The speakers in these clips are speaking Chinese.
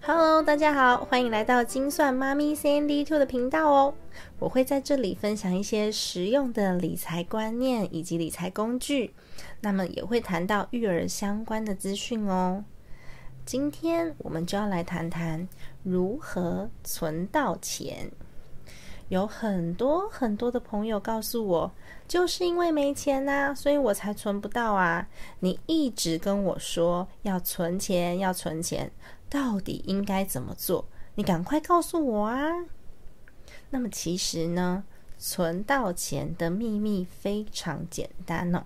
Hello，大家好，欢迎来到精算妈咪 Sandy Two 的频道哦。我会在这里分享一些实用的理财观念以及理财工具，那么也会谈到育儿相关的资讯哦。今天我们就要来谈谈如何存到钱。有很多很多的朋友告诉我，就是因为没钱呐，所以我才存不到啊。你一直跟我说要存钱，要存钱，到底应该怎么做？你赶快告诉我啊！那么其实呢，存到钱的秘密非常简单哦，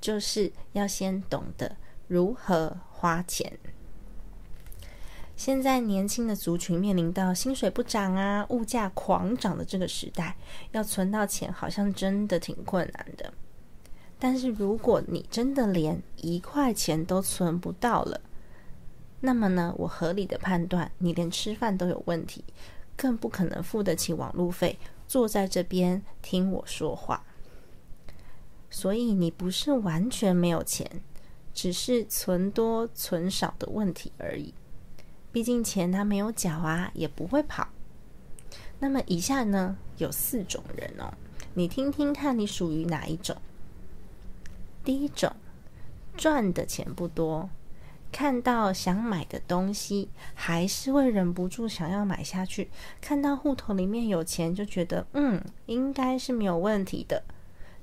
就是要先懂得如何花钱。现在年轻的族群面临到薪水不涨啊、物价狂涨的这个时代，要存到钱好像真的挺困难的。但是如果你真的连一块钱都存不到了，那么呢，我合理的判断，你连吃饭都有问题，更不可能付得起网路费，坐在这边听我说话。所以你不是完全没有钱，只是存多存少的问题而已。毕竟钱它没有脚啊，也不会跑。那么以下呢有四种人哦，你听听看你属于哪一种？第一种，赚的钱不多，看到想买的东西还是会忍不住想要买下去。看到户头里面有钱，就觉得嗯，应该是没有问题的。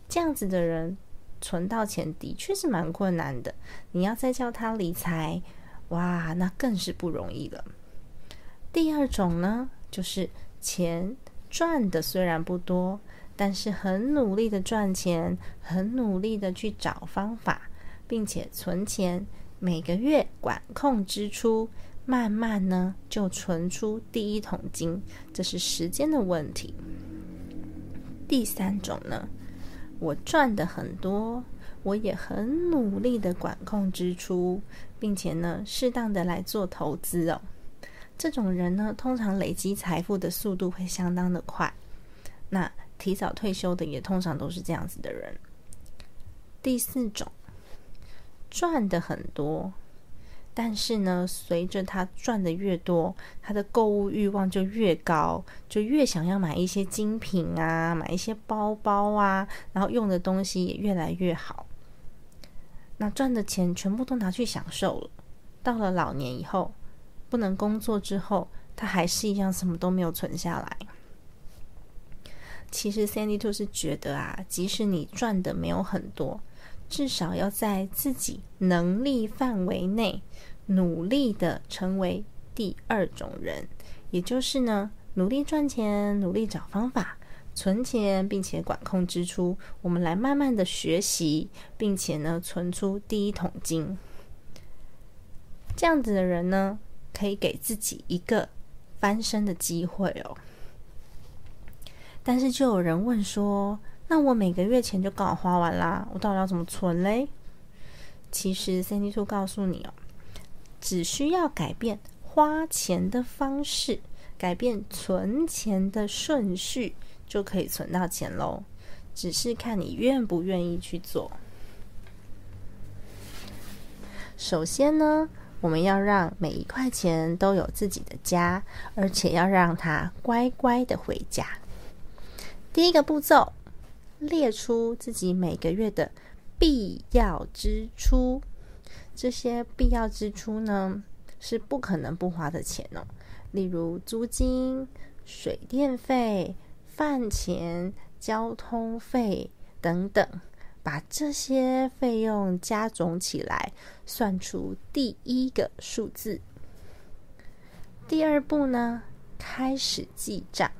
这样子的人存到钱的确是蛮困难的。你要再叫他理财。哇，那更是不容易了。第二种呢，就是钱赚的虽然不多，但是很努力的赚钱，很努力的去找方法，并且存钱，每个月管控支出，慢慢呢就存出第一桶金，这是时间的问题。第三种呢，我赚的很多。我也很努力的管控支出，并且呢，适当的来做投资哦。这种人呢，通常累积财富的速度会相当的快。那提早退休的也通常都是这样子的人。第四种，赚的很多，但是呢，随着他赚的越多，他的购物欲望就越高，就越想要买一些精品啊，买一些包包啊，然后用的东西也越来越好。那赚的钱全部都拿去享受了，到了老年以后，不能工作之后，他还是一样什么都没有存下来。其实 Sandy Two 是觉得啊，即使你赚的没有很多，至少要在自己能力范围内，努力的成为第二种人，也就是呢，努力赚钱，努力找方法。存钱，并且管控支出，我们来慢慢的学习，并且呢，存出第一桶金。这样子的人呢，可以给自己一个翻身的机会哦。但是就有人问说，那我每个月钱就刚好花完啦，我到底要怎么存嘞？其实 c d Two 告诉你哦，只需要改变花钱的方式，改变存钱的顺序。就可以存到钱喽，只是看你愿不愿意去做。首先呢，我们要让每一块钱都有自己的家，而且要让它乖乖的回家。第一个步骤，列出自己每个月的必要支出。这些必要支出呢，是不可能不花的钱哦，例如租金、水电费。饭钱、交通费等等，把这些费用加总起来，算出第一个数字。第二步呢，开始记账。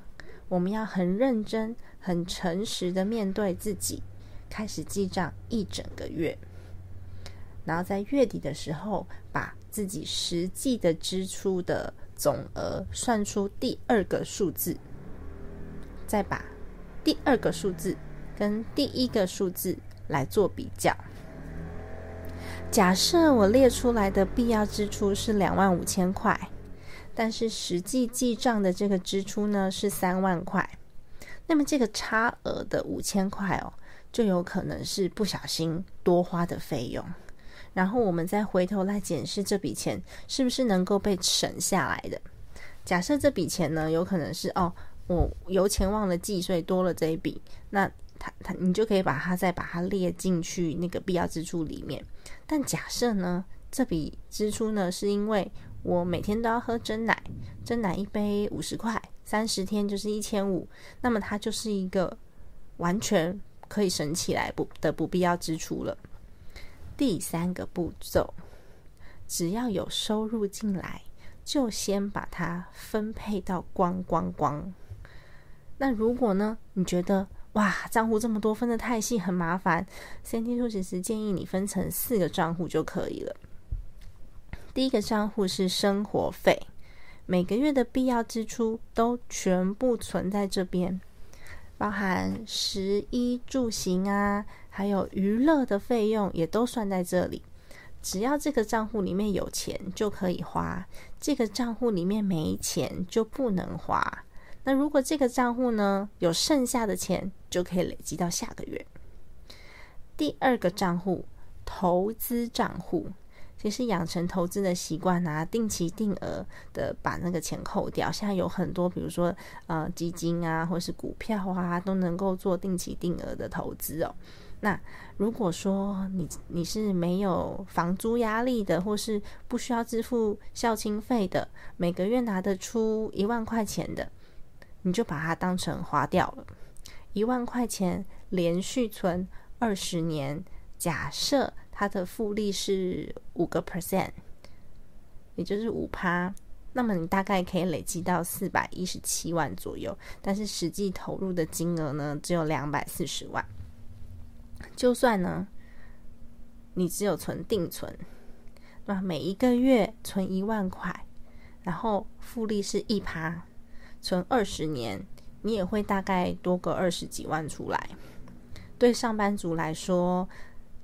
我们要很认真、很诚实的面对自己，开始记账一整个月。然后在月底的时候，把自己实际的支出的总额算出第二个数字。再把第二个数字跟第一个数字来做比较。假设我列出来的必要支出是两万五千块，但是实际记账的这个支出呢是三万块，那么这个差额的五千块哦，就有可能是不小心多花的费用。然后我们再回头来检视这笔钱是不是能够被省下来的。假设这笔钱呢，有可能是哦，我油钱忘了计，所以多了这一笔，那它它你就可以把它再把它列进去那个必要支出里面。但假设呢，这笔支出呢是因为我每天都要喝真奶，真奶一杯五十块，三十天就是一千五，那么它就是一个完全可以省起来不的不必要支出了。第三个步骤，只要有收入进来。就先把它分配到光光光。那如果呢？你觉得哇，账户这么多分的太细，很麻烦。三天数其实建议你分成四个账户就可以了。第一个账户是生活费，每个月的必要支出都全部存在这边，包含食衣住行啊，还有娱乐的费用也都算在这里。只要这个账户里面有钱就可以花，这个账户里面没钱就不能花。那如果这个账户呢有剩下的钱，就可以累积到下个月。第二个账户投资账户，其实养成投资的习惯啊，定期定额的把那个钱扣掉。现在有很多，比如说呃基金啊，或是股票啊，都能够做定期定额的投资哦。那如果说你你是没有房租压力的，或是不需要支付校庆费的，每个月拿得出一万块钱的，你就把它当成花掉了。一万块钱连续存二十年，假设它的复利是五个 percent，也就是五趴，那么你大概可以累积到四百一十七万左右，但是实际投入的金额呢，只有两百四十万。就算呢，你只有存定存，那每一个月存一万块，然后复利是一趴，存二十年，你也会大概多个二十几万出来。对上班族来说，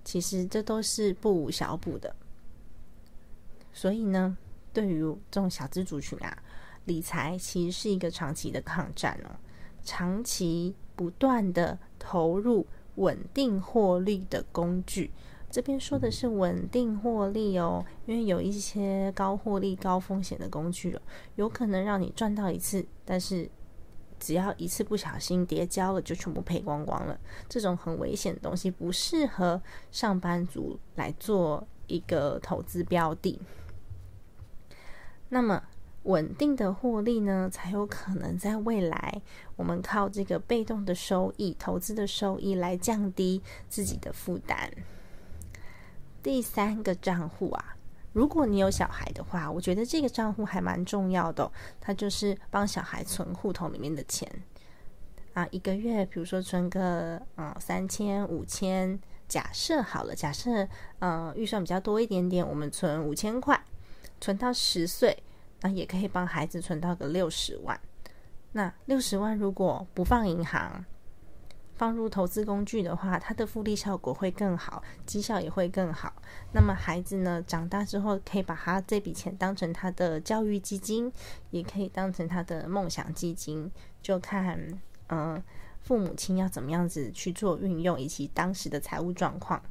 其实这都是不无小补的。所以呢，对于这种小资族群啊，理财其实是一个长期的抗战哦，长期不断的投入。稳定获利的工具，这边说的是稳定获利哦，因为有一些高获利、高风险的工具哦，有可能让你赚到一次，但是只要一次不小心跌跤了，就全部赔光光了。这种很危险的东西，不适合上班族来做一个投资标的。那么。稳定的获利呢，才有可能在未来，我们靠这个被动的收益、投资的收益来降低自己的负担。第三个账户啊，如果你有小孩的话，我觉得这个账户还蛮重要的，它就是帮小孩存户头里面的钱啊，一个月，比如说存个嗯三千、五千，假设好了，假设嗯预算比较多一点点，我们存五千块，存到十岁。那也可以帮孩子存到个六十万。那六十万如果不放银行，放入投资工具的话，它的复利效果会更好，绩效也会更好。那么孩子呢，长大之后可以把他这笔钱当成他的教育基金，也可以当成他的梦想基金，就看嗯父母亲要怎么样子去做运用，以及当时的财务状况。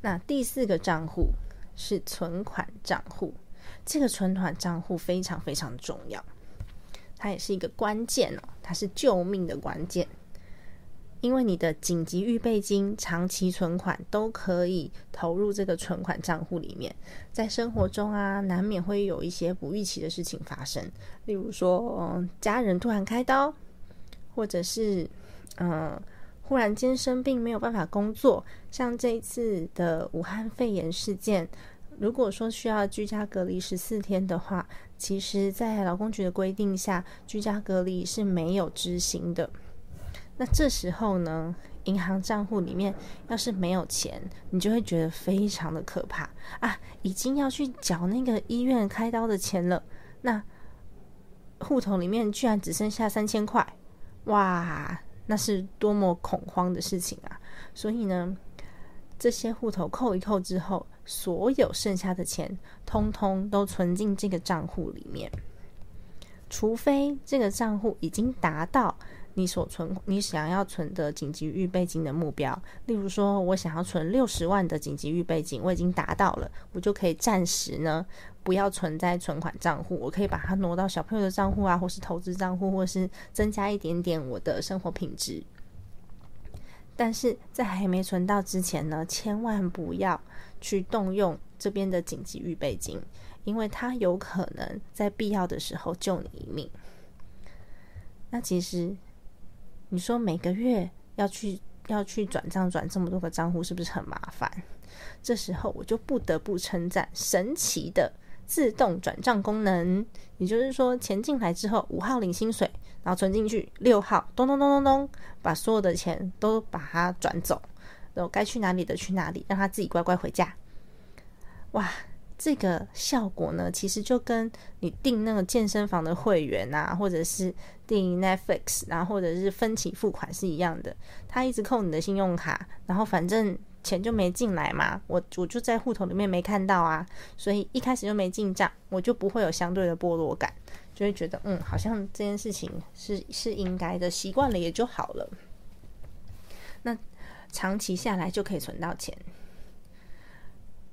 那第四个账户是存款账户。这个存款账户非常非常重要，它也是一个关键哦，它是救命的关键。因为你的紧急预备金、长期存款都可以投入这个存款账户里面，在生活中啊，难免会有一些不预期的事情发生，例如说嗯家人突然开刀，或者是嗯忽然间生病没有办法工作，像这一次的武汉肺炎事件。如果说需要居家隔离十四天的话，其实，在劳工局的规定下，居家隔离是没有执行的。那这时候呢，银行账户里面要是没有钱，你就会觉得非常的可怕啊！已经要去缴那个医院开刀的钱了，那户头里面居然只剩下三千块，哇，那是多么恐慌的事情啊！所以呢，这些户头扣一扣之后。所有剩下的钱，通通都存进这个账户里面，除非这个账户已经达到你所存你想要存的紧急预备金的目标。例如说，我想要存六十万的紧急预备金，我已经达到了，我就可以暂时呢不要存在存款账户，我可以把它挪到小朋友的账户啊，或是投资账户，或是增加一点点我的生活品质。但是在还没存到之前呢，千万不要去动用这边的紧急预备金，因为它有可能在必要的时候救你一命。那其实你说每个月要去要去转账转这么多个账户，是不是很麻烦？这时候我就不得不称赞神奇的自动转账功能，也就是说钱进来之后，五号领薪水。然后存进去，六号咚咚咚咚咚，把所有的钱都把它转走，然后该去哪里的去哪里，让他自己乖乖回家。哇，这个效果呢，其实就跟你订那个健身房的会员啊，或者是订 Netflix，然后或者是分期付款是一样的。他一直扣你的信用卡，然后反正钱就没进来嘛，我我就在户头里面没看到啊，所以一开始就没进账，我就不会有相对的剥落感。就会觉得，嗯，好像这件事情是是应该的，习惯了也就好了。那长期下来就可以存到钱。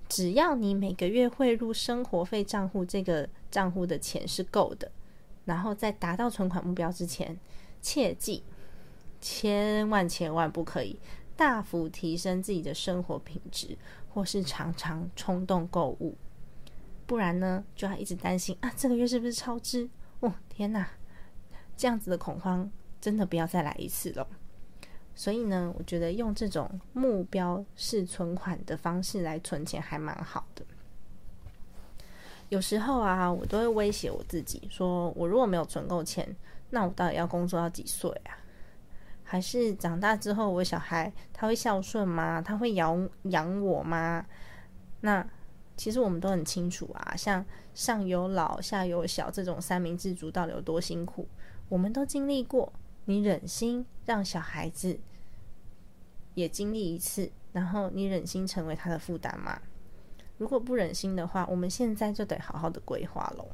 只要你每个月汇入生活费账户这个账户的钱是够的，然后在达到存款目标之前，切记千万千万不可以大幅提升自己的生活品质，或是常常冲动购物。不然呢，就要一直担心啊，这个月是不是超支？哦，天哪，这样子的恐慌真的不要再来一次了。所以呢，我觉得用这种目标式存款的方式来存钱还蛮好的。有时候啊，我都会威胁我自己，说我如果没有存够钱，那我到底要工作到几岁啊？还是长大之后，我小孩他会孝顺吗？他会养养我吗？那？其实我们都很清楚啊，像上有老下有小这种三明治族到底有多辛苦，我们都经历过。你忍心让小孩子也经历一次，然后你忍心成为他的负担吗？如果不忍心的话，我们现在就得好好的规划喽。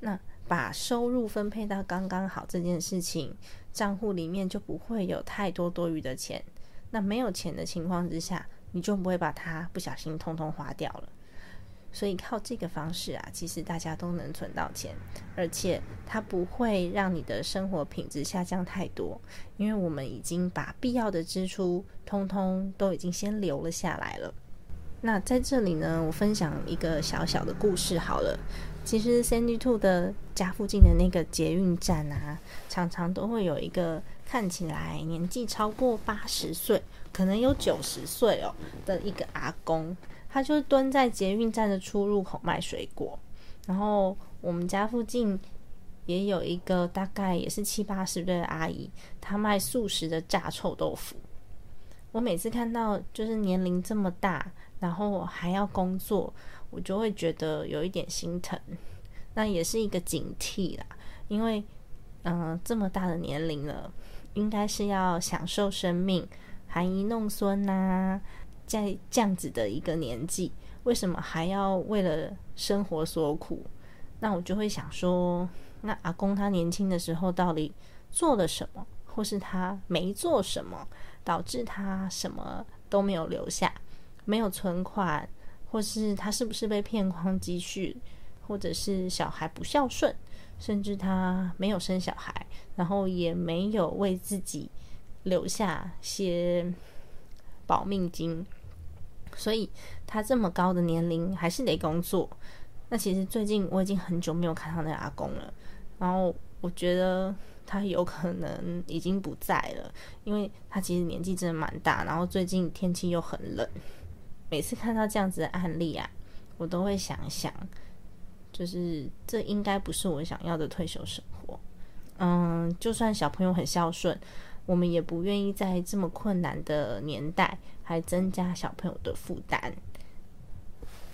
那把收入分配到刚刚好这件事情，账户里面就不会有太多多余的钱。那没有钱的情况之下。你就不会把它不小心通通花掉了，所以靠这个方式啊，其实大家都能存到钱，而且它不会让你的生活品质下降太多，因为我们已经把必要的支出通通都已经先留了下来了。那在这里呢，我分享一个小小的故事好了。其实 Sandy Two 的家附近的那个捷运站啊，常常都会有一个看起来年纪超过八十岁。可能有九十岁哦的一个阿公，他就是蹲在捷运站的出入口卖水果。然后我们家附近也有一个大概也是七八十岁的阿姨，她卖素食的炸臭豆腐。我每次看到就是年龄这么大，然后还要工作，我就会觉得有一点心疼。那也是一个警惕啦，因为嗯这么大的年龄了，应该是要享受生命。含饴弄孙呐，在这样子的一个年纪，为什么还要为了生活所苦？那我就会想说，那阿公他年轻的时候到底做了什么，或是他没做什么，导致他什么都没有留下，没有存款，或是他是不是被骗光积蓄，或者是小孩不孝顺，甚至他没有生小孩，然后也没有为自己。留下些保命金，所以他这么高的年龄还是得工作。那其实最近我已经很久没有看到那阿公了，然后我觉得他有可能已经不在了，因为他其实年纪真的蛮大，然后最近天气又很冷。每次看到这样子的案例啊，我都会想想，就是这应该不是我想要的退休生活。嗯，就算小朋友很孝顺。我们也不愿意在这么困难的年代还增加小朋友的负担。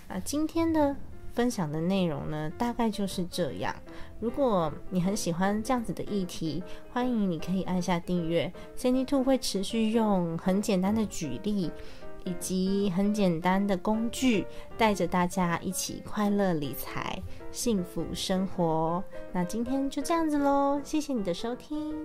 啊，今天的分享的内容呢，大概就是这样。如果你很喜欢这样子的议题，欢迎你可以按下订阅。c n d Two 会持续用很简单的举例，以及很简单的工具，带着大家一起快乐理财，幸福生活。那今天就这样子喽，谢谢你的收听。